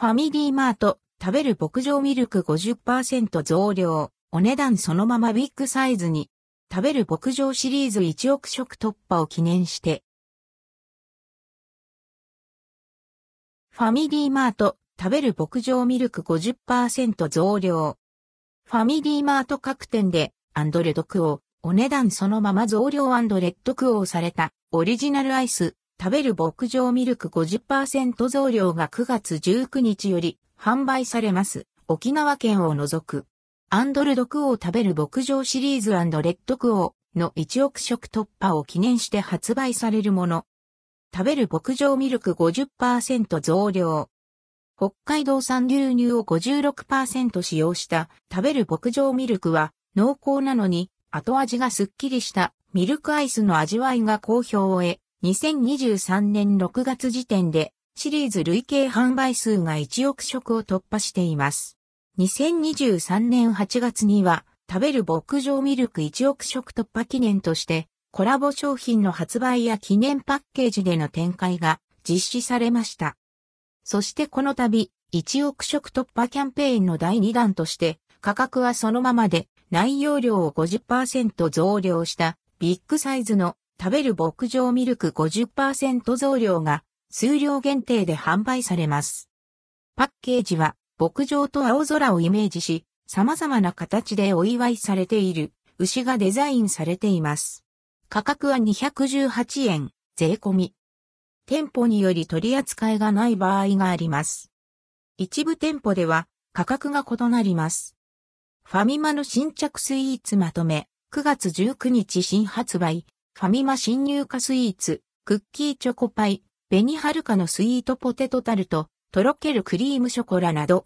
ファミリーマート、食べる牧場ミルク50%増量、お値段そのままビッグサイズに、食べる牧場シリーズ1億食突破を記念して、ファミリーマート、食べる牧場ミルク50%増量。ファミリーマート各店で、アンドレドクオ、お値段そのまま増量レッドクオーされた、オリジナルアイス、食べる牧場ミルク50%増量が9月19日より販売されます。沖縄県を除く。アンドルドクオー食べる牧場シリーズレッドクオーの1億食突破を記念して発売されるもの。食べる牧場ミルク50%増量。北海道産牛乳を56%使用した食べる牧場ミルクは濃厚なのに後味がすっきりしたミルクアイスの味わいが好評を得、2023年6月時点でシリーズ累計販売数が1億食を突破しています。2023年8月には食べる牧場ミルク1億食突破記念としてコラボ商品の発売や記念パッケージでの展開が実施されました。そしてこの度1億食突破キャンペーンの第2弾として価格はそのままで内容量を50%増量したビッグサイズの食べる牧場ミルク50%増量が数量限定で販売されます。パッケージは牧場と青空をイメージし、様々な形でお祝いされている牛がデザインされています。価格は218円、税込み。店舗により取り扱いがない場合があります。一部店舗では価格が異なります。ファミマの新着スイーツまとめ、9月19日新発売、ファミマ新入荷スイーツ、クッキーチョコパイ、ベニハルカのスイートポテトタルト、とろけるクリームショコラなど、